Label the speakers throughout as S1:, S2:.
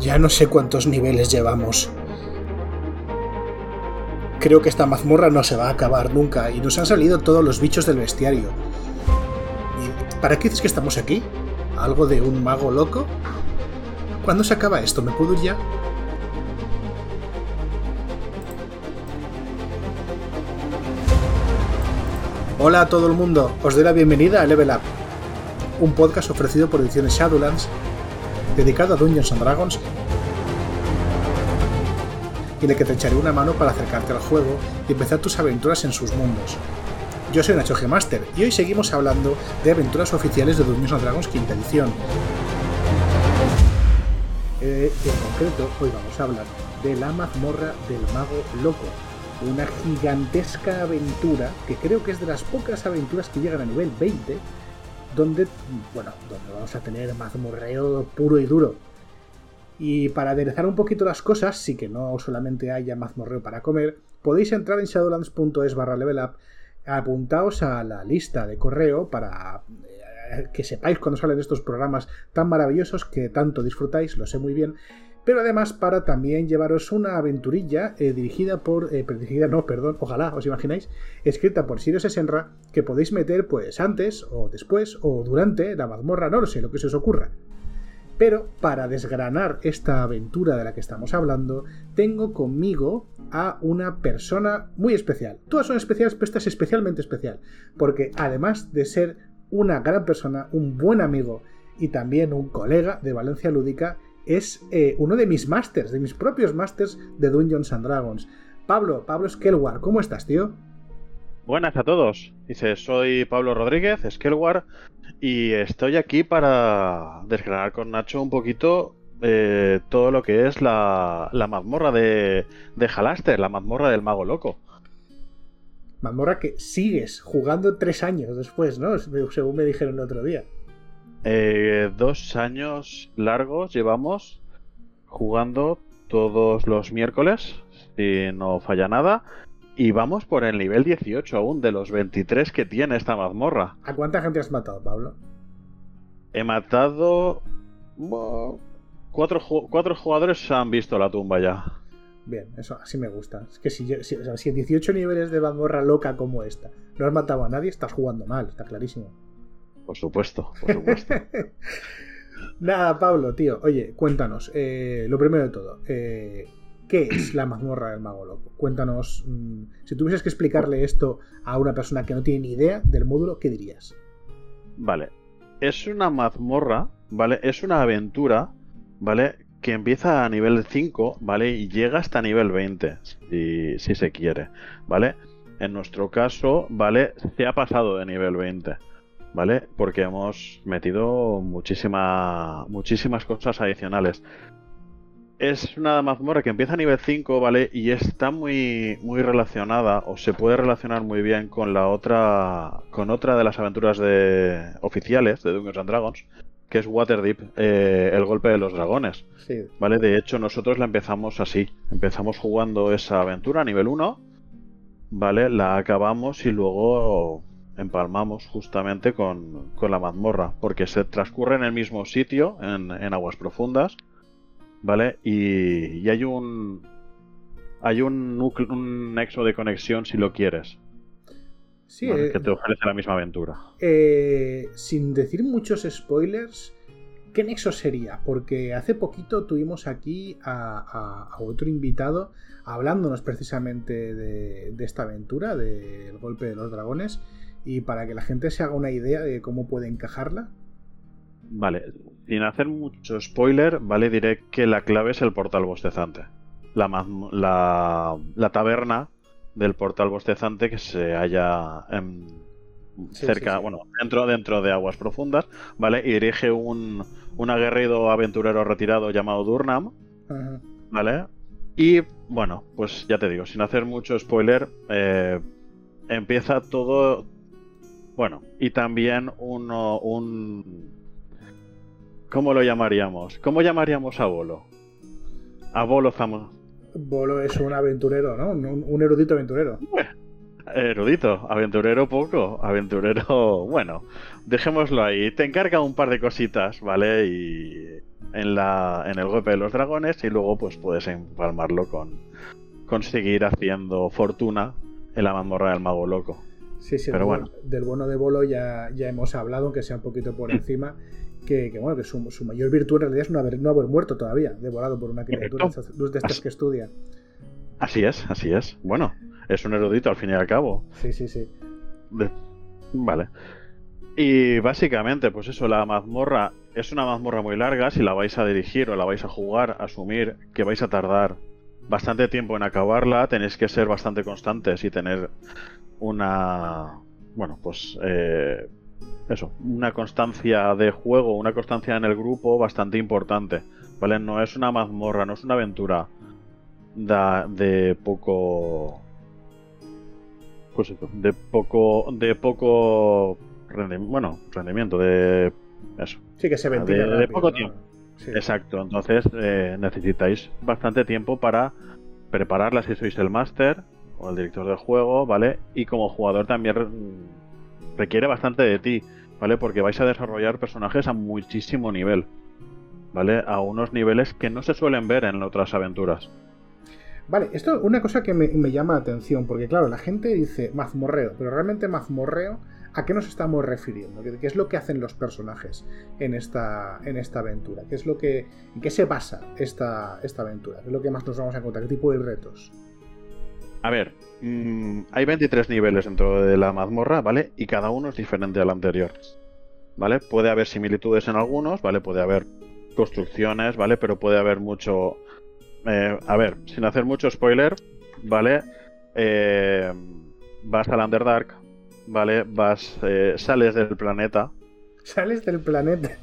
S1: Ya no sé cuántos niveles llevamos. Creo que esta mazmorra no se va a acabar nunca y nos han salido todos los bichos del bestiario. ¿Y ¿Para qué dices que estamos aquí? ¿Algo de un mago loco? ¿Cuándo se acaba esto? ¿Me puedo ir ya? Hola a todo el mundo, os doy la bienvenida a Level Up, un podcast ofrecido por Ediciones Shadowlands, dedicado a Dungeons and Dragons, y en que te echaré una mano para acercarte al juego y empezar tus aventuras en sus mundos. Yo soy Nacho G Master y hoy seguimos hablando de aventuras oficiales de Dungeons and Dragons quinta edición. Eh, en concreto, hoy vamos a hablar de la mazmorra del mago loco, una gigantesca aventura que creo que es de las pocas aventuras que llegan a nivel 20 donde, bueno, donde vamos a tener mazmorreo puro y duro. Y para aderezar un poquito las cosas, sí que no solamente haya mazmorreo para comer, podéis entrar en shadowlands.es barra level up, apuntaos a la lista de correo para eh, que sepáis cuando salen estos programas tan maravillosos que tanto disfrutáis, lo sé muy bien, pero además para también llevaros una aventurilla eh, dirigida por, eh, dirigida no, perdón, ojalá, os imagináis, escrita por Sirius Esenra, que podéis meter pues antes o después o durante la mazmorra, no lo sé, lo que se os ocurra. Pero para desgranar esta aventura de la que estamos hablando, tengo conmigo a una persona muy especial. Todas son especiales, pero esta es especialmente especial, porque además de ser una gran persona, un buen amigo y también un colega de Valencia Lúdica, es eh, uno de mis masters, de mis propios masters de Dungeons and Dragons. Pablo, Pablo Skelwar, ¿cómo estás, tío?
S2: Buenas a todos. Dice, soy Pablo Rodríguez, Skelwar, y estoy aquí para desgranar con Nacho un poquito eh, todo lo que es la, la mazmorra de, de Halaster, la mazmorra del mago loco.
S1: Mazmorra que sigues jugando tres años después, ¿no? Según me dijeron el otro día.
S2: Eh, dos años largos llevamos jugando todos los miércoles, si no falla nada. Y vamos por el nivel 18 aún de los 23 que tiene esta mazmorra.
S1: ¿A cuánta gente has matado, Pablo?
S2: He matado... Bueno, cuatro, cuatro jugadores han visto la tumba ya.
S1: Bien, eso así me gusta. Es que si, si, o sea, si en 18 niveles de mazmorra loca como esta no has matado a nadie, estás jugando mal, está clarísimo.
S2: Por supuesto, por supuesto.
S1: Nada, Pablo, tío, oye, cuéntanos, eh, lo primero de todo, eh, ¿qué es la mazmorra del mago loco? Cuéntanos, mmm, si tuvieses que explicarle esto a una persona que no tiene ni idea del módulo, ¿qué dirías?
S2: Vale, es una mazmorra, ¿vale? Es una aventura, ¿vale? Que empieza a nivel 5, ¿vale? Y llega hasta nivel 20, si, si se quiere, ¿vale? En nuestro caso, ¿vale? Se ha pasado de nivel 20. ¿Vale? Porque hemos metido muchísima, muchísimas cosas adicionales. Es una mazmorra que empieza a nivel 5, ¿vale? Y está muy, muy relacionada, o se puede relacionar muy bien con la otra, con otra de las aventuras de, oficiales de Dungeons and Dragons, que es Waterdeep, eh, el golpe de los dragones.
S1: Sí.
S2: ¿Vale? De hecho, nosotros la empezamos así. Empezamos jugando esa aventura a nivel 1, ¿vale? La acabamos y luego empalmamos justamente con, con, la mazmorra, porque se transcurre en el mismo sitio, en, en aguas profundas, ¿vale? Y, y, hay un hay un, núcleo, un nexo de conexión si lo quieres.
S1: Sí,
S2: ¿vale?
S1: eh,
S2: que te ofrece la misma aventura.
S1: Eh, sin decir muchos spoilers, ¿qué nexo sería? Porque hace poquito tuvimos aquí a, a, a otro invitado hablándonos precisamente de, de esta aventura, del golpe de los dragones, y para que la gente se haga una idea de cómo puede encajarla.
S2: Vale, sin hacer mucho spoiler, vale, diré que la clave es el portal bostezante. La, la, la taberna del portal bostezante que se halla en,
S1: Sí,
S2: cerca,
S1: sí, sí.
S2: bueno, dentro, dentro de aguas profundas, ¿vale? Y dirige un, un aguerrido aventurero retirado llamado Durnam,
S1: Ajá.
S2: ¿vale? Y bueno, pues ya te digo, sin hacer mucho spoiler, eh, empieza todo. Bueno, y también uno, un. ¿Cómo lo llamaríamos? ¿Cómo llamaríamos a Bolo? A Bolo Zamo.
S1: Bolo es un aventurero, ¿no? Un, un erudito aventurero.
S2: Erudito, aventurero poco, aventurero, bueno, dejémoslo ahí. Te encarga un par de cositas, ¿vale? Y en, la, en el golpe de los dragones y luego pues puedes empalmarlo con conseguir haciendo fortuna en la mazmorra del mago loco.
S1: Sí, sí, Pero bueno. del bono de bolo ya, ya hemos hablado, aunque sea un poquito por encima, que, bueno, que su, mayor virtud en realidad es no haber, no haber muerto todavía, devorado por una criatura de estas que estudia.
S2: Así es, así es. Bueno, es un erudito al fin y al cabo.
S1: Sí, sí, sí.
S2: Vale. Y básicamente, pues eso, la mazmorra es una mazmorra muy larga. Si la vais a dirigir o la vais a jugar, asumir que vais a tardar bastante tiempo en acabarla, tenéis que ser bastante constantes y tener una. Bueno, pues. Eh, eso, una constancia de juego, una constancia en el grupo bastante importante. ¿Vale? No es una mazmorra, no es una aventura de poco. Pues eso, de poco. De poco bueno, rendimiento, de eso.
S1: Sí, que se
S2: de, poco tiempo. Exacto, entonces eh, necesitáis bastante tiempo para prepararla si sois el máster o el director del juego, ¿vale? Y como jugador también requiere bastante de ti, ¿vale? Porque vais a desarrollar personajes a muchísimo nivel, ¿vale? A unos niveles que no se suelen ver en otras aventuras.
S1: Vale, esto es una cosa que me, llama la atención, porque claro, la gente dice mazmorreo, pero realmente mazmorreo ¿A qué nos estamos refiriendo? ¿Qué, es lo que hacen los personajes en esta, en esta aventura? ¿Qué es lo que, ¿En qué se basa esta, esta aventura? ¿Qué es lo que más nos vamos a encontrar? ¿Qué tipo de retos?
S2: A ver, mm, hay 23 niveles dentro de la mazmorra, ¿vale? Y cada uno es diferente al anterior. ¿Vale? Puede haber similitudes en algunos, ¿vale? Puede haber construcciones, ¿vale? Pero puede haber mucho... Eh, a ver, sin hacer mucho spoiler, ¿vale? Eh, vas al Underdark, ¿vale? Vas, eh, sales del planeta.
S1: Sales del planeta.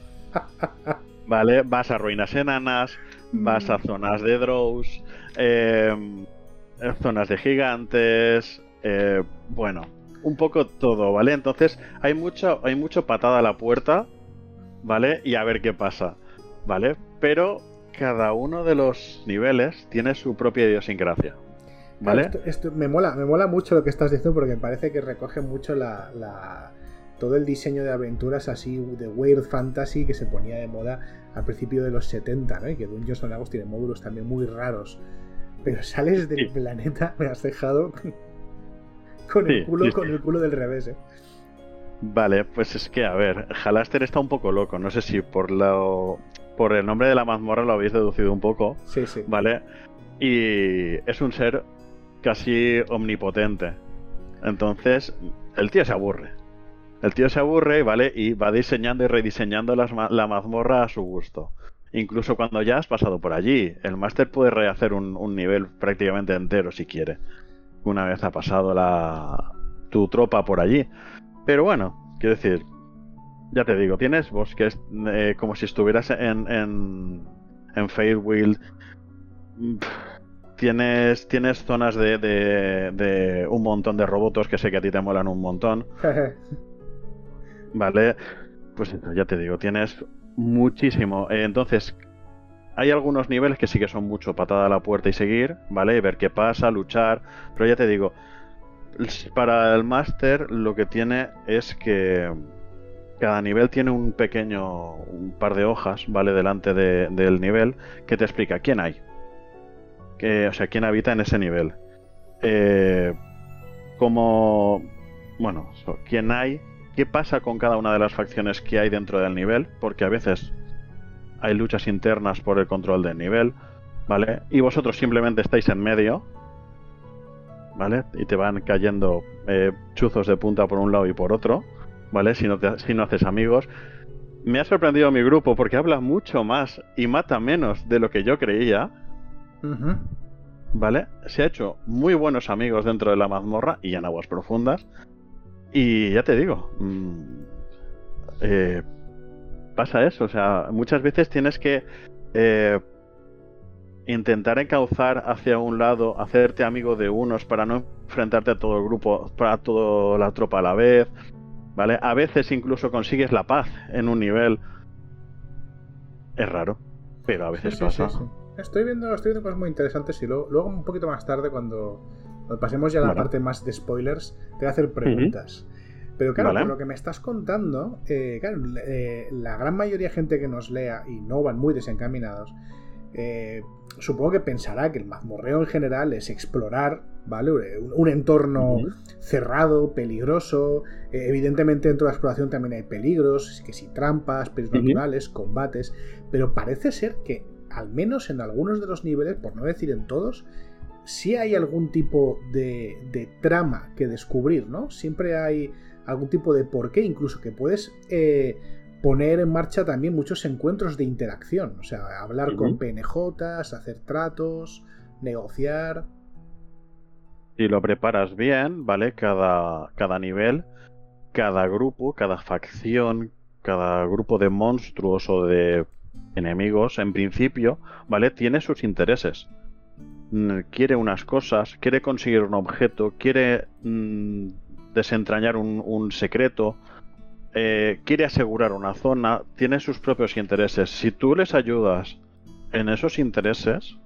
S2: ¿Vale? Vas a ruinas enanas, vas a mm. zonas de drows, em, zonas de gigantes, eh, bueno, un poco todo, ¿vale? Entonces hay mucho, hay mucho patada a la puerta, ¿vale? Y a ver qué pasa, ¿vale? Pero cada uno de los niveles tiene su propia idiosincrasia. ¿Vale?
S1: Esto, me, mola, me mola mucho lo que estás diciendo porque me parece que recoge mucho la, todo el diseño de aventuras así de Weird Fantasy que se ponía de moda al principio de los 70, ¿no? Y que Dungeons Dragons tiene módulos también muy raros. Pero sales del planeta, me has dejado con el culo, con el culo del revés, ¿eh?
S2: Vale, pues es que, a ver, Halaster está un poco loco. No sé si por lo, por el nombre de la mazmorra lo habéis deducido un poco.
S1: Sí, sí.
S2: Vale. Y es un ser casi omnipotente. Entonces, el tío se aburre. El tío se aburre, ¿vale? Y va diseñando y rediseñando la mazmorra a su gusto. Incluso cuando ya has pasado por allí, el máster puede rehacer un, nivel prácticamente entero si quiere. Una vez ha pasado la, tu tropa por allí. Pero bueno, quiero decir, ya te digo, tienes bosques eh, como si estuvieras en, en, en Fairwild tienes, tienes zonas de, de, un montón de robots que sé que a ti te molan un montón. vale, pues ya te digo, tienes muchísimo. Entonces, hay algunos niveles que sí que son mucho patada a la puerta y seguir, ¿vale? ver qué pasa, luchar. Pero ya te digo, para el máster lo que tiene es que cada nivel tiene un pequeño, un par de hojas, ¿vale? Delante del nivel que te explica quién hay o sea, quién habita en ese nivel. Eh, como, bueno, quién hay, qué pasa con cada una de las facciones que hay dentro del nivel, porque a veces hay luchas internas por el control del nivel, ¿vale? Y vosotros simplemente estáis en medio, ¿vale? Y te van cayendo eh, chuzos de punta por un lado y por otro, ¿vale? Si no, si no haces amigos. Me ha sorprendido mi grupo porque habla mucho más y mata menos de lo que yo creía. ¿Vale? Se ha hecho muy buenos amigos dentro de la mazmorra y en aguas profundas. Y ya te digo, mm, eh, pasa eso. O sea, muchas veces tienes que eh, intentar encauzar hacia un lado, hacerte amigo de unos para no enfrentarte a todo el grupo, para toda la tropa a la vez. ¿Vale? A veces incluso consigues la paz en un nivel. Es raro, pero a veces pasa.
S1: Estoy viendo, estoy viendo cosas muy interesantes y luego, un poquito más tarde, cuando, pasemos ya a la parte más de spoilers, te voy a hacer preguntas. Pero claro, por lo que me estás contando, eh, claro, eh, la gran mayoría de gente que nos lea y no van muy desencaminados, eh, supongo que pensará que el mazmorreo en general es explorar, ¿vale? Un, entorno cerrado, peligroso. evidentemente dentro de la exploración también hay peligros, que si trampas, peligros naturales, combates. Pero parece ser que, al menos en algunos de los niveles, por no decir en todos, sí hay algún tipo de, trama que descubrir, ¿no? Siempre hay algún tipo de porqué, incluso que puedes eh, poner en marcha también muchos encuentros de interacción, o sea, hablar con PNJs, hacer tratos, negociar.
S2: Si lo preparas bien, ¿vale? Cada, cada nivel, cada grupo, cada facción, cada grupo de monstruos o de enemigos, en principio, ¿vale? Tiene sus intereses. Mm, quiere unas cosas, quiere conseguir un objeto, quiere mm, desentrañar un, secreto, eh, quiere asegurar una zona, tiene sus propios intereses. Si tú les ayudas en esos intereses,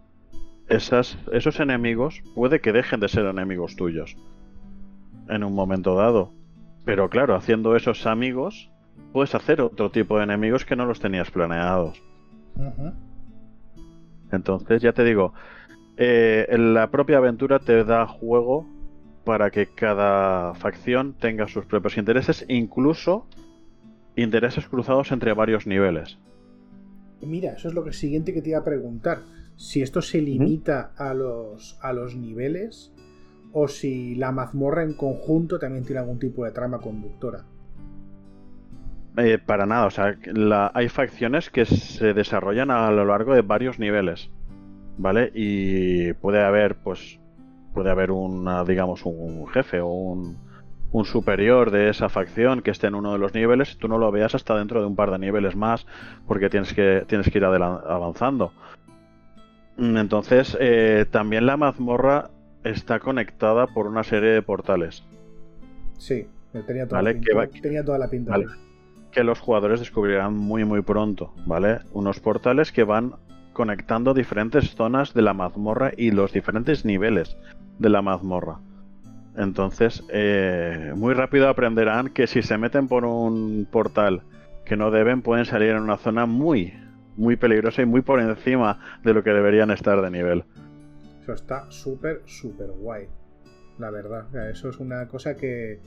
S2: esas, esos enemigos puede que dejen de ser enemigos tuyos en un momento dado. Pero claro, haciendo esos amigos, puedes hacer otro tipo de enemigos que no los tenías planeados. Entonces, ya te digo, eh, la propia aventura te da juego para que cada facción tenga sus propios intereses, incluso intereses cruzados entre varios niveles.
S1: Mira, eso es lo que siguiente que te iba a preguntar. Si esto se limita a, los, a los niveles o si la mazmorra en conjunto también tiene algún tipo de trama conductora.
S2: Eh, para nada, o sea, hay facciones que se desarrollan a lo largo de varios niveles. ¿Vale? Y puede haber, pues, puede haber una, digamos, un jefe o un, un superior de esa facción que esté en uno de los niveles y tú no lo veas hasta dentro de un par de niveles más porque tienes que, tienes que ir avanzando. Mm, entonces, eh, también la mazmorra está conectada por una serie de portales.
S1: Sí, tenía toda, la, pinta, tenía toda la pinta.
S2: Que los jugadores descubrirán muy muy pronto, ¿vale? Unos portales que van conectando diferentes zonas de la mazmorra y los diferentes niveles de la mazmorra. Entonces, eh, muy rápido aprenderán que si se meten por un portal que no deben, pueden salir en una zona muy, muy peligrosa y muy por encima de lo que deberían estar de nivel.
S1: Eso está súper, súper guay. La verdad, eso es una cosa que,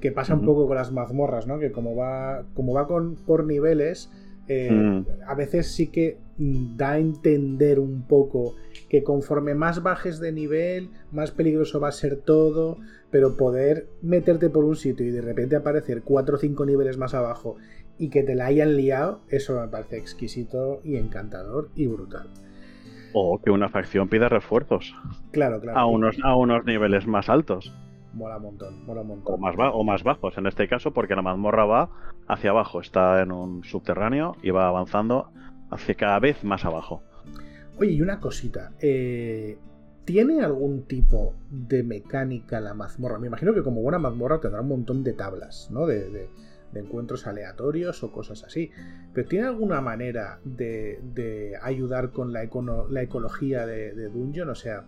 S1: que pasa un poco con las mazmorras, ¿no? Que como va, como va con, por niveles, eh, mm. A veces sí que mm, da a entender un poco que conforme más bajes de nivel, más peligroso va a ser todo, pero poder meterte por un sitio y de repente aparecer 4 o 5 niveles más abajo y que te la hayan liado, eso me parece exquisito y encantador y brutal.
S2: O que una facción pida refuerzos.
S1: Claro, claro.
S2: A unos, a unos niveles más altos.
S1: Mola un montón, mola un montón.
S2: O más, o más bajos en este caso, porque la mazmorra va hacia abajo, está en un subterráneo y va avanzando hacia cada vez más abajo.
S1: Oye, y una cosita, eh, ¿tiene algún tipo de mecánica la mazmorra? Me imagino que como buena mazmorra tendrá un montón de tablas, ¿no? De, encuentros aleatorios o cosas así. Pero ¿tiene alguna manera de, ayudar con la, la ecología de, Dungeon? O sea,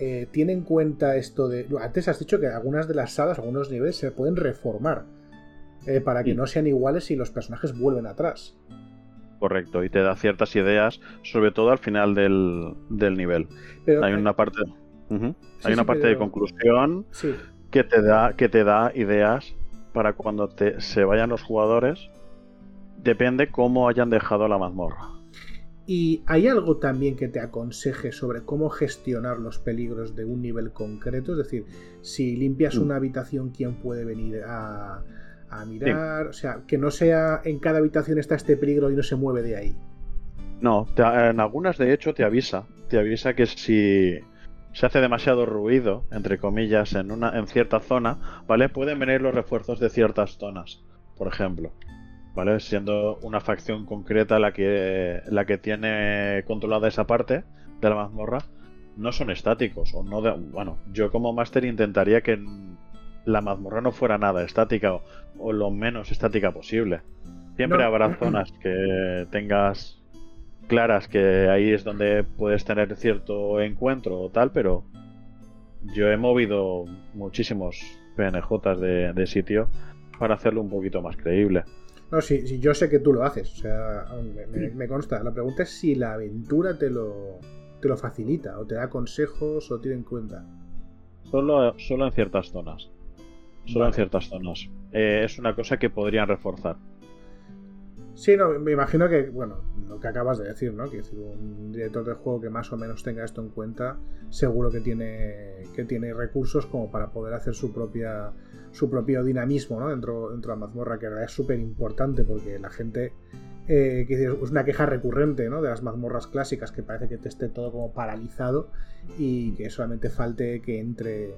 S1: eh, tiene en cuenta esto de. Antes has dicho que algunas de las salas, algunos niveles se pueden reformar eh, para que no sean iguales si los personajes vuelven atrás.
S2: Correcto, y te da ciertas ideas, sobre todo al final del, nivel. hay una parte, hay una parte de conclusión que te da que te da ideas para cuando te, se vayan los jugadores. Depende cómo hayan dejado la mazmorra.
S1: ¿Y hay algo también que te aconseje sobre cómo gestionar los peligros de un nivel concreto? Es decir, si limpias mm. una habitación, ¿quién puede venir a, mirar? O sea, que no sea en cada habitación está este peligro y no se mueve de ahí.
S2: No, en algunas de hecho te avisa. Te avisa que si se hace demasiado ruido, entre comillas, en, una, en cierta zona, ¿vale? Pueden venir los refuerzos de ciertas zonas, por ejemplo. ¿Vale? Siendo una facción concreta la que, la que tiene controlada esa parte de la mazmorra, no son estáticos. O no bueno, yo como máster intentaría que la mazmorra no fuera nada estática o, lo menos estática posible. Siempre habrá zonas que tengas claras que ahí es donde puedes tener cierto encuentro o tal, pero yo he movido muchísimos PNJs de, de sitio para hacerlo un poquito más creíble.
S1: No, sí, sí, yo sé que tú lo haces, o sea, me, consta. La pregunta es si la aventura te lo, te lo facilita, o te da consejos, o tiene en cuenta.
S2: Solo, solo en ciertas zonas. Solo en ciertas zonas. Eh, es una cosa que podrían reforzar.
S1: Sí, no, me imagino que, bueno, lo que acabas de decir, ¿no? Que decir, un director de juego que más o menos tenga esto en cuenta, seguro que tiene, que tiene recursos como para poder hacer su propia su propio dinamismo ¿no? dentro, dentro de la mazmorra, que es súper importante porque la gente. Eh, que es una queja recurrente ¿no? de las mazmorras clásicas que parece que te esté todo como paralizado y que solamente falte que entre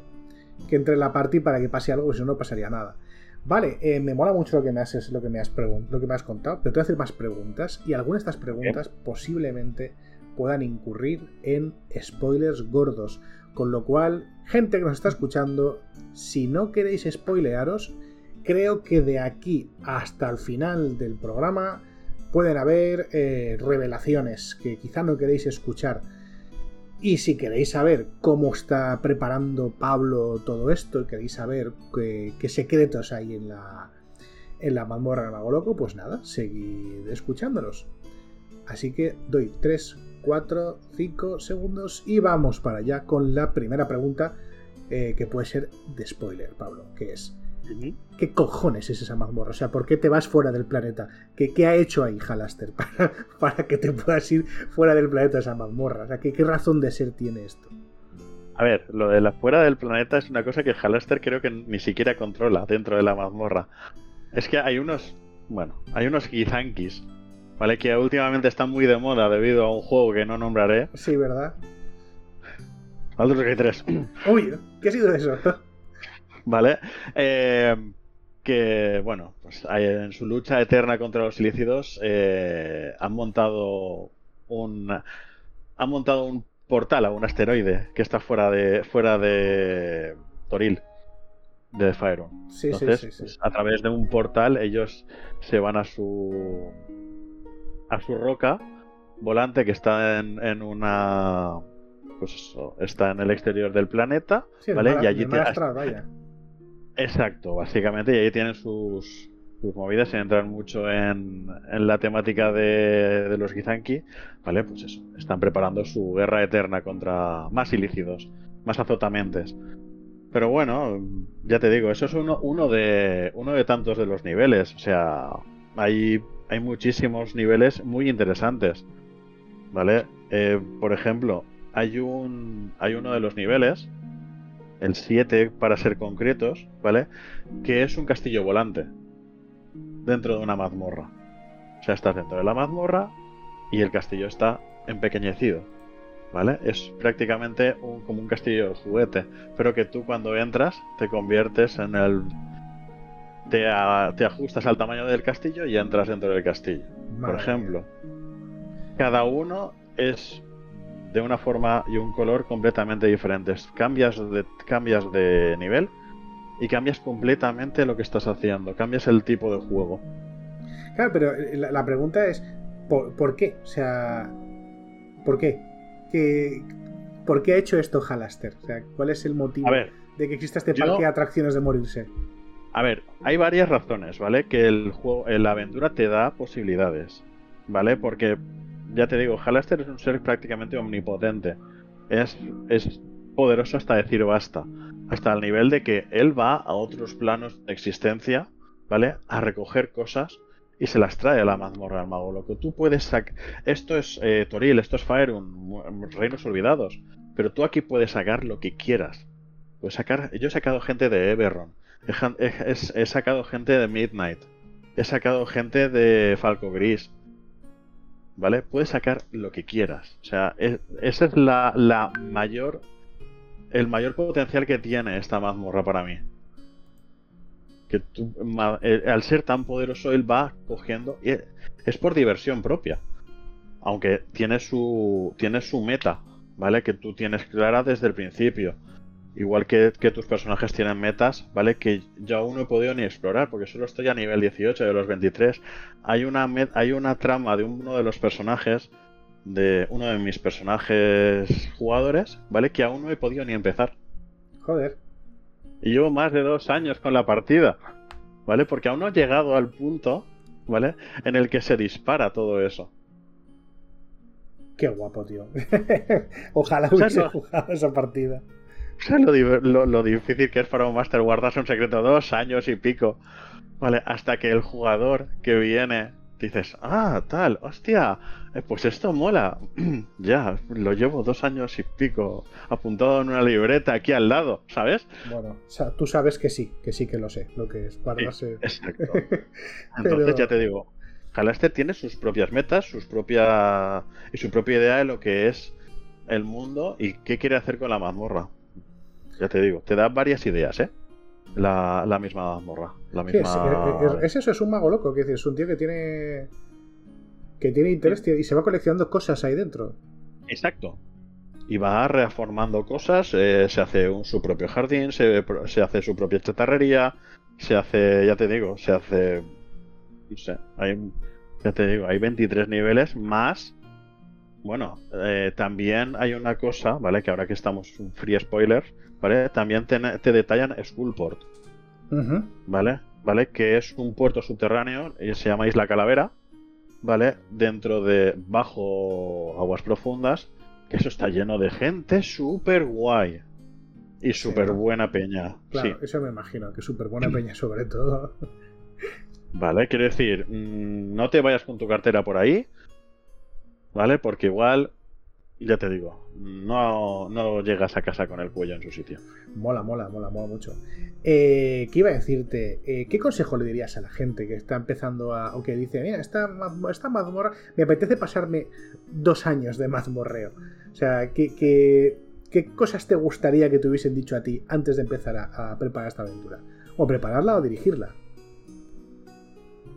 S1: que entre la party para que pase algo, si no, no pasaría nada. Vale, eh, me mola mucho lo que me has, lo que me has, lo que me has contado, pero te voy a hacer más preguntas y algunas de estas preguntas posiblemente puedan incurrir en spoilers gordos. Con lo cual, gente que nos está escuchando, si no queréis spoilearos, creo que de aquí hasta el final del programa pueden haber eh, revelaciones que quizá no queréis escuchar. Y si queréis saber cómo está preparando Pablo todo esto, y queréis saber qué, secretos hay en la, en la mazmorra del Mago Loco, pues nada, seguid escuchándolos. Así que doy tres 4, 5 segundos y vamos para allá con la primera pregunta eh, que puede ser de spoiler, Pablo, que es ¿qué cojones es esa mazmorra? O sea, ¿por qué te vas fuera del planeta? ¿Qué, qué ha hecho ahí Halaster para, para, que te puedas ir fuera del planeta esa mazmorra? O sea, ¿qué, ¿qué, razón de ser tiene esto?
S2: A ver, lo de la fuera del planeta es una cosa que Halaster creo que ni siquiera controla dentro de la mazmorra. Es que hay unos, bueno, hay unos Gizankis ¿vale? Que últimamente están muy de moda debido a un juego que no nombraré.
S1: Sí, ¿verdad?
S2: Baldur's Gate 3.
S1: Uy, ¿qué ha sido eso?
S2: vale. Eh, que, bueno, pues en su lucha eterna contra los ilícidos eh, han montado un... Han montado un portal a un asteroide que está fuera de fuera de Toril de Faerun.
S1: Sí, sí, sí,
S2: pues, a través de un portal ellos se van a su a su roca volante que está en, una pues eso, está en el exterior del planeta, ¿vale? y allí tiene... Exacto, básicamente, y ahí tienen sus, sus movidas sin entrar mucho en, en la temática de, de, los Gizanki, ¿vale? Pues eso, están preparando su guerra eterna contra más ilícidos, más azotamentes. Pero bueno, ya te digo, eso es uno, uno, de, uno de tantos de los niveles, o sea, hay hay muchísimos niveles muy interesantes. ¿Vale? Eh, por ejemplo, hay un. Hay uno de los niveles. El 7 para ser concretos, ¿vale? Que es un castillo volante. Dentro de una mazmorra. O sea, estás dentro de la mazmorra y el castillo está empequeñecido. ¿Vale? Es prácticamente como un castillo de juguete. Pero que tú cuando entras te conviertes en el te, ajustas al tamaño del castillo y entras dentro del castillo. Por ejemplo, cada uno es de una forma y un color completamente diferentes. Cambias de, cambias de nivel y cambias completamente lo que estás haciendo. Cambias el tipo de juego.
S1: Claro, pero eh, la, pregunta es: ¿por, qué? O sea, ¿por qué? ¿Qué? ¿Por qué ha hecho esto Halaster? O sea, ¿cuál es el motivo de que exista este parque de atracciones de morirse?
S2: A ver, hay varias razones, ¿vale? Que el juego, la aventura te da posibilidades, ¿vale? Porque, ya te digo, Halaster es un ser prácticamente omnipotente. Es, es poderoso hasta decir basta. Hasta el nivel de que él va a otros planos de existencia, ¿vale? A recoger cosas y se las trae a la mazmorra al mago. Lo que tú puedes sacar. Esto es eh, Toril, esto es Faerun, Reinos Olvidados. Pero tú aquí puedes sacar lo que quieras. Puedes sacar. Yo he sacado gente de Eberron. He, sacado gente de Midnight. He sacado gente de Falco Gris. ¿Vale? Puedes sacar lo que quieras. O sea, ese es la, mayor. El mayor potencial que tiene esta mazmorra para mí. Que eh, al ser tan poderoso, él va cogiendo. Y es por diversión propia. Aunque tiene su. Tiene su meta. ¿Vale? Que tú tienes clara desde el principio. Igual que, tus personajes tienen metas, ¿vale? Que yo aún no he podido ni explorar, porque solo estoy a nivel 18 de los 23. Hay una, hay una trama de uno de los personajes, de uno de mis personajes jugadores, ¿vale? Que aún no he podido ni empezar.
S1: Joder.
S2: Y llevo más de dos años con la partida. ¿vale? Porque aún no ha llegado al punto, ¿vale? En el que se dispara todo eso.
S1: Qué guapo, tío. Ojalá hubiese jugado esa partida.
S2: Lo, lo, difícil que es para un Master guardarse un secreto dos años y pico. Vale, hasta que el jugador que viene dices, ah, tal, hostia, eh, pues esto mola. ya, lo llevo dos años y pico apuntado en una libreta aquí al lado, ¿sabes?
S1: Bueno, o sea, tú sabes que sí, que sí que lo sé, lo que es guardarse.
S2: exacto. Entonces ya te digo, Halaster tiene sus propias metas, sus propia y su propia idea de lo que es el mundo y qué quiere hacer con la mazmorra. Ya te digo, te da varias ideas, ¿eh? La, la misma mazmorra. La misma...
S1: es, eso, es un mago loco, que es un tío que tiene que tiene interés y se va coleccionando cosas ahí dentro.
S2: Exacto. Y va reformando cosas, eh, se hace un, su propio jardín, se, se hace su propia chatarrería, se hace, ya te digo, se hace no sé, hay, ya te digo, hay 23 niveles más. Bueno, eh, también hay una cosa, ¿vale? Que ahora que estamos un free spoiler, ¿vale? También te, detallan Skullport, ¿vale? ¿Vale? Que es un puerto subterráneo y se llama Isla Calavera, ¿vale? Dentro de bajo aguas profundas, que eso está lleno de gente súper guay. Y súper buena peña.
S1: Claro, eso me imagino, que súper buena peña sobre todo.
S2: Vale, quiero decir, mm, no te vayas con tu cartera por ahí, ¿vale? Porque igual, ya te digo, no, no llegas a casa con el cuello en su sitio.
S1: Mola, mola, mola, mola mucho. Eh, ¿Qué iba a decirte? Eh, ¿Qué consejo le dirías a la gente que está empezando a... o que dice, mira, esta, esta mazmorra, me apetece pasarme dos años de mazmorreo? O sea, ¿qué, qué, cosas te gustaría que te hubiesen dicho a ti antes de empezar a preparar esta aventura? O prepararla o dirigirla.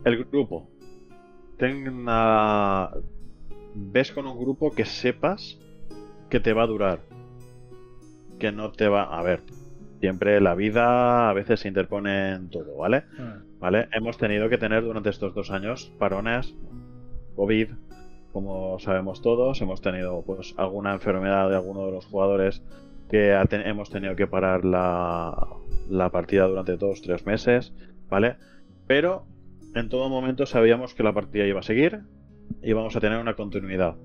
S2: El grupo. Tenga... Ves con un grupo que sepas que te va a durar. Que no te va... A ver, siempre la vida a veces se interpone en todo, ¿vale? Ah. ¿Vale? Hemos tenido que tener durante estos dos años parones, COVID, como sabemos todos, hemos tenido pues alguna enfermedad de alguno de los jugadores que hemos tenido que parar la, la partida durante dos, tres meses, ¿vale? Pero en todo momento sabíamos que la partida iba a seguir y vamos a tener una continuidad.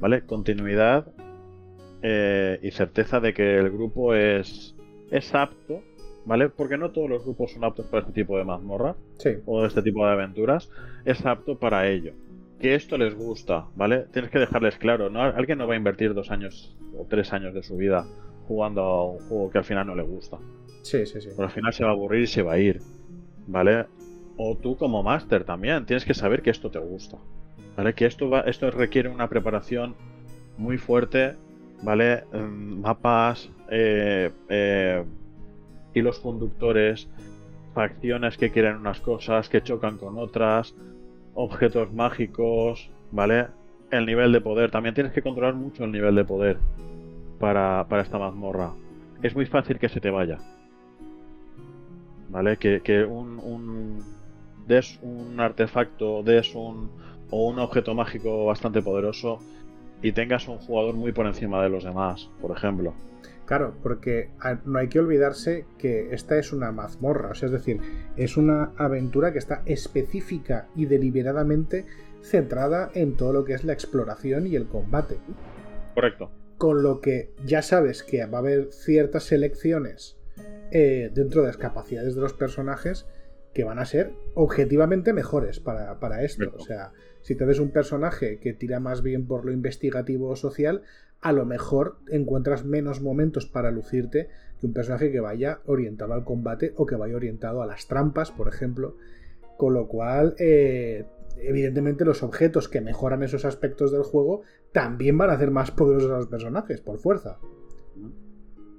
S2: ¿Vale? Continuidad eh, y certeza de que el grupo es, es apto, ¿vale? Porque no todos los grupos son aptos para este tipo de mazmorra o este tipo de aventuras. Es apto para ello. Que esto les gusta, ¿vale? Tienes que dejarles claro, ¿no? Alguien no va a invertir dos años o tres años de su vida jugando a un juego que al final no le gusta.
S1: Sí, sí, sí.
S2: Pero al final se va a aburrir y se va a ir. ¿Vale? o tú como máster también, tienes que saber que esto te gusta. ¿Vale? Que esto, va, esto requiere una preparación muy fuerte, ¿vale? Mm, mapas, eh, eh, hilos conductores, facciones que quieren unas cosas, que chocan con otras, objetos mágicos, ¿vale? El nivel de poder, también tienes que controlar mucho el nivel de poder para, para esta mazmorra. Es muy fácil que se te vaya. ¿Vale? Que, que un, des un artefacto, des un, o un objeto mágico bastante poderoso y tengas un jugador muy por encima de los demás, por ejemplo.
S1: Claro, porque no hay que olvidarse que esta es una mazmorra, o sea, es decir, es una aventura que está específica y deliberadamente centrada en todo lo que es la exploración y el combate.
S2: Correcto.
S1: Con lo que ya sabes que va a haber ciertas selecciones eh, dentro de las capacidades de los personajes que van a ser objetivamente mejores para, esto. O sea, si te ves un personaje que tira más bien por lo investigativo o social, a lo mejor encuentras menos momentos para lucirte que un personaje que vaya orientado al combate o que vaya orientado a las trampas, por ejemplo. Con lo cual, eh, evidentemente los objetos que mejoran esos aspectos del juego también van a hacer más poderosos a los personajes, por fuerza.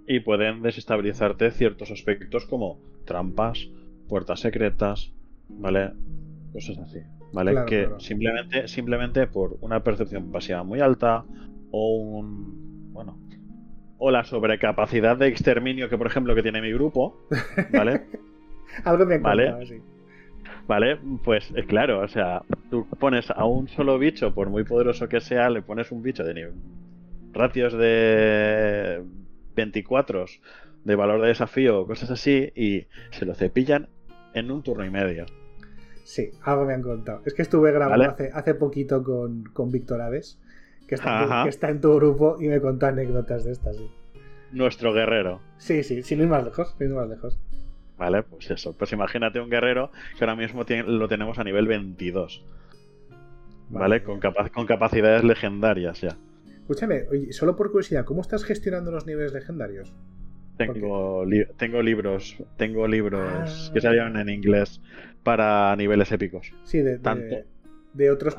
S2: Y pueden desestabilizarte ciertos aspectos como trampas, puertas secretas, ¿vale? Cosas así, ¿vale? que simplemente simplemente por una percepción pasiva muy alta o un bueno, o la sobrecapacidad de exterminio que por ejemplo que tiene mi grupo, ¿vale?
S1: Algo me
S2: ¿Vale? ¿Vale? Pues eh, claro, o sea, tú pones a un solo bicho, por muy poderoso que sea, le pones un bicho de nivel, ratios de 24 de valor de desafío, cosas así, y se lo cepillan en un turno y medio.
S1: Sí, algo me han contado. Es que estuve grabando hace, hace poquito con, con Víctor Hades, que está, en tu, que está en tu grupo, y me contó anécdotas de estas. Sí.
S2: Nuestro guerrero.
S1: Sí, sí, sin ir más lejos, sin ir más lejos.
S2: Vale, pues eso. Pues imagínate un guerrero que ahora mismo lo tenemos a nivel 22. ¿Vale? Con, con capacidades legendarias ya.
S1: Escúchame, oye, solo por curiosidad, ¿cómo estás gestionando los niveles legendarios?
S2: Tengo, tengo libros, tengo libros que ah. salieron en inglés para niveles épicos.
S1: Sí, de, de, otros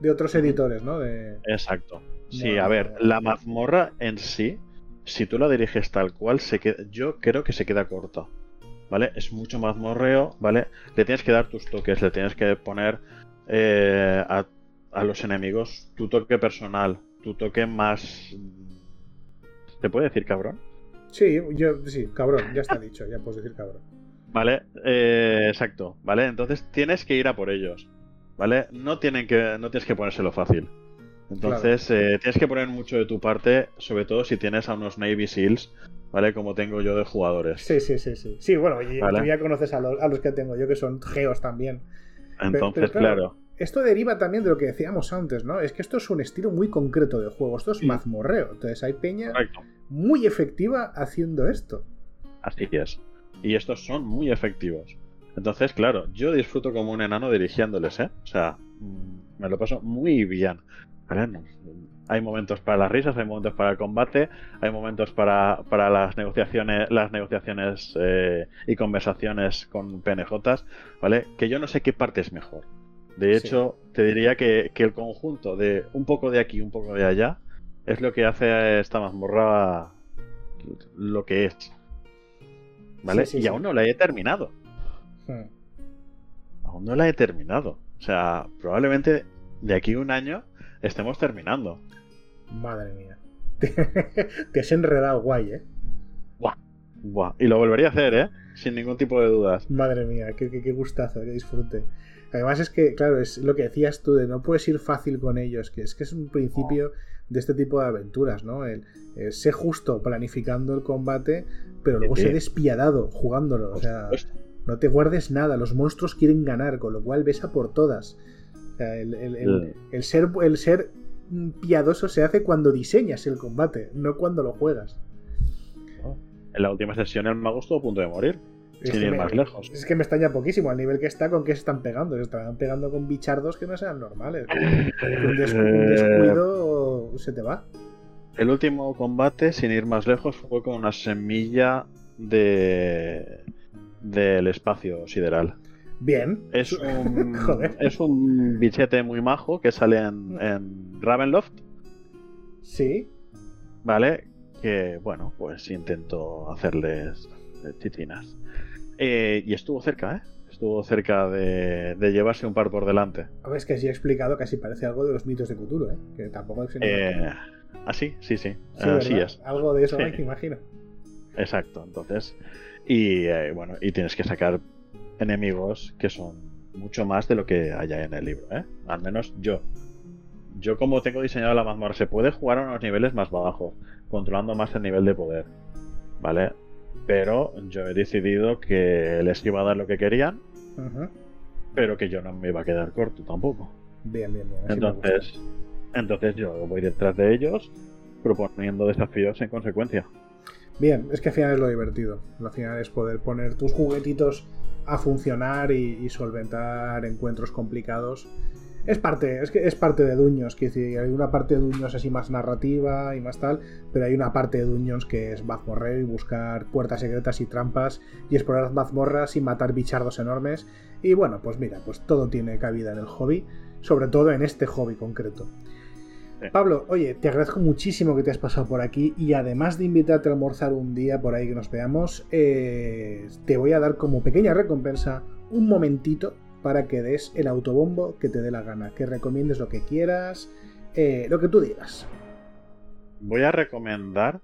S1: de otros editores, ¿no?
S2: Exacto. Sí, a ver, la mazmorra en sí, si tú la diriges tal cual, se queda, yo creo que se queda corta. ¿Vale? Es mucho mazmorreo, ¿vale? Le tienes que dar tus toques, le tienes que poner eh, a, a los enemigos tu toque personal, tu toque más. ¿Te puede decir cabrón?
S1: Sí, yo sí, cabrón, ya está dicho, ya puedes decir cabrón.
S2: Vale, eh, exacto, ¿vale? Entonces tienes que ir a por ellos, ¿vale? No, tienen que, no tienes que ponérselo fácil. Entonces eh, tienes que poner mucho de tu parte, sobre todo si tienes a unos Navy SEALs, ¿vale? Como tengo yo de jugadores.
S1: Sí, sí, sí, sí. Sí, bueno, y ya conoces a los, a los, que tengo yo, que son geos también.
S2: Entonces, claro,
S1: Esto deriva también de lo que decíamos antes, ¿no? Es que esto es un estilo muy concreto de juego, esto es mazmorreo. Entonces hay peña muy efectiva haciendo esto.
S2: Así es. Y estos son muy efectivos. Entonces, claro, yo disfruto como un enano dirigiéndoles, ¿eh? O sea, mm, me lo paso muy bien. Hay momentos para las risas, hay momentos para el combate, hay momentos para, para las negociaciones, las negociaciones eh, y conversaciones con PNJs, ¿vale? Que yo no sé qué parte es mejor. De hecho, te diría que, que, el conjunto de un poco de aquí, un poco de allá, es lo que hace esta mazmorra lo que es. ¿Vale? y aún no la he terminado. Aún no la he terminado. O sea, probablemente de aquí a un año estemos terminando.
S1: Madre mía. Te, has enredado guay, ¿eh?
S2: Buah, buah. Y lo volvería a hacer, ¿eh? Sin ningún tipo de dudas.
S1: Madre mía, qué, qué, gustazo, qué disfrute. Además es que, claro, es lo que decías tú de no puedes ir fácil con ellos, que es que es un principio de este tipo de aventuras, ¿no? El, sé justo planificando el combate, pero luego sé despiadado jugándolo. O sea, no te guardes nada, los monstruos quieren ganar, con lo cual ves a por todas. el, ser, el ser piadoso se hace cuando diseñas el combate, no cuando lo juegas.
S2: En la última sesión el mago estuvo a punto de morir. sin ir más lejos.
S1: Es que me extraña poquísimo al nivel que está con que se están pegando. Se están pegando con bichardos que no sean normales. un, descuido se te va.
S2: El último combate, sin ir más lejos, fue con una semilla de del espacio sideral.
S1: Bien.
S2: Es un, es un bichete muy majo que sale en, en Ravenloft.
S1: Sí.
S2: Vale, que bueno, pues intento hacerles titinas. Eh, y estuvo cerca, ¿eh? Estuvo cerca de, llevarse un par por delante.
S1: A ver, es que sí he explicado, casi parece algo de los mitos de Cthulhu, ¿eh? Que tampoco es...
S2: Eh, ah, sí, sí, sí. Así es.
S1: Algo de eso, me imagino.
S2: Exacto, entonces. Y eh, bueno, y tienes que sacar enemigos que son mucho más de lo que haya en el libro, ¿eh? Al menos yo. Yo como tengo diseñado la mazmorra, se puede jugar a unos niveles más bajos, controlando más el nivel de poder, ¿vale? Pero yo he decidido que les iba a dar lo que querían, pero que yo no me iba a quedar corto tampoco.
S1: Bien, bien, bien.
S2: Entonces, entonces yo voy detrás de ellos proponiendo desafíos en consecuencia.
S1: Bien, es que al final es lo divertido. Al final es poder poner tus juguetitos a funcionar y, solventar encuentros complicados. Es parte, es que es parte de Duños, que decir, hay una parte de Duños así más narrativa y más tal, pero hay una parte de Duños que es mazmorreo y buscar puertas secretas y trampas y explorar mazmorras y matar bichardos enormes. Y bueno, pues mira, pues todo tiene cabida en el hobby, sobre todo en este hobby concreto. Pablo, oye, te agradezco muchísimo que te has pasado por aquí y además de invitarte a almorzar un día por ahí que nos veamos, eh, te voy a dar como pequeña recompensa un momentito para que des el autobombo que te dé la gana, que recomiendes lo que quieras, eh, lo que tú digas.
S2: Voy a recomendar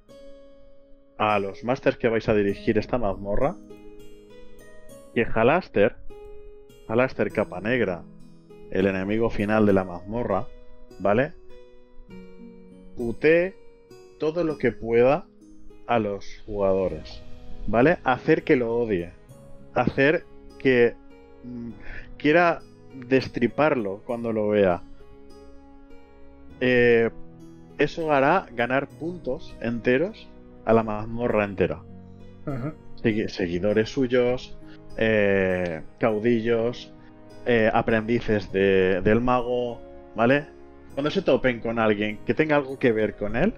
S2: a los masters que vais a dirigir esta mazmorra que Halaster, Halaster Capa Negra, el enemigo final de la mazmorra, ¿vale? putee todo lo que pueda a los jugadores, ¿vale? Hacer que lo odie, hacer que mm, quiera destriparlo cuando lo vea, eh, eso hará ganar puntos enteros a la mazmorra entera. seguidores suyos, eh, caudillos, eh, aprendices del mago, ¿vale? Cuando se topen con alguien que tenga algo que ver con él,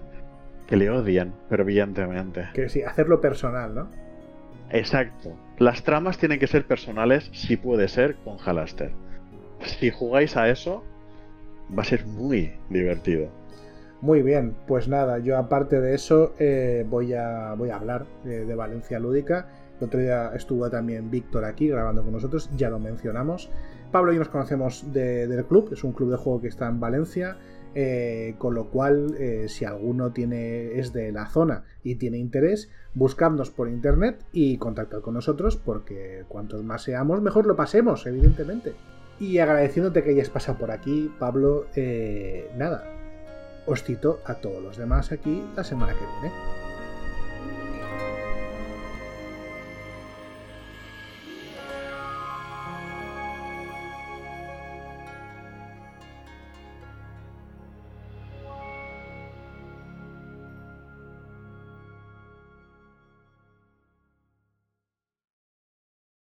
S2: que le odien fervientemente.
S1: Que sí, hacerlo personal, ¿no?
S2: Exacto. Las tramas tienen que ser personales, si puede ser, con Halaster. Si jugáis a eso, va a ser muy divertido.
S1: Muy bien, pues nada, yo aparte de eso eh, voy, a, voy a hablar de, Valencia Lúdica. El otro día estuvo también Víctor aquí grabando con nosotros, ya lo mencionamos. Pablo y nos conocemos del club, es un club de juego que está en Valencia. Eh, con lo cual, eh, si alguno tiene, es de la zona y tiene interés, buscadnos por internet y contactad con nosotros, porque cuantos más seamos, mejor lo pasemos, evidentemente. Y agradeciéndote que hayas pasado por aquí, Pablo, nada, os cito a todos los demás aquí la semana que viene.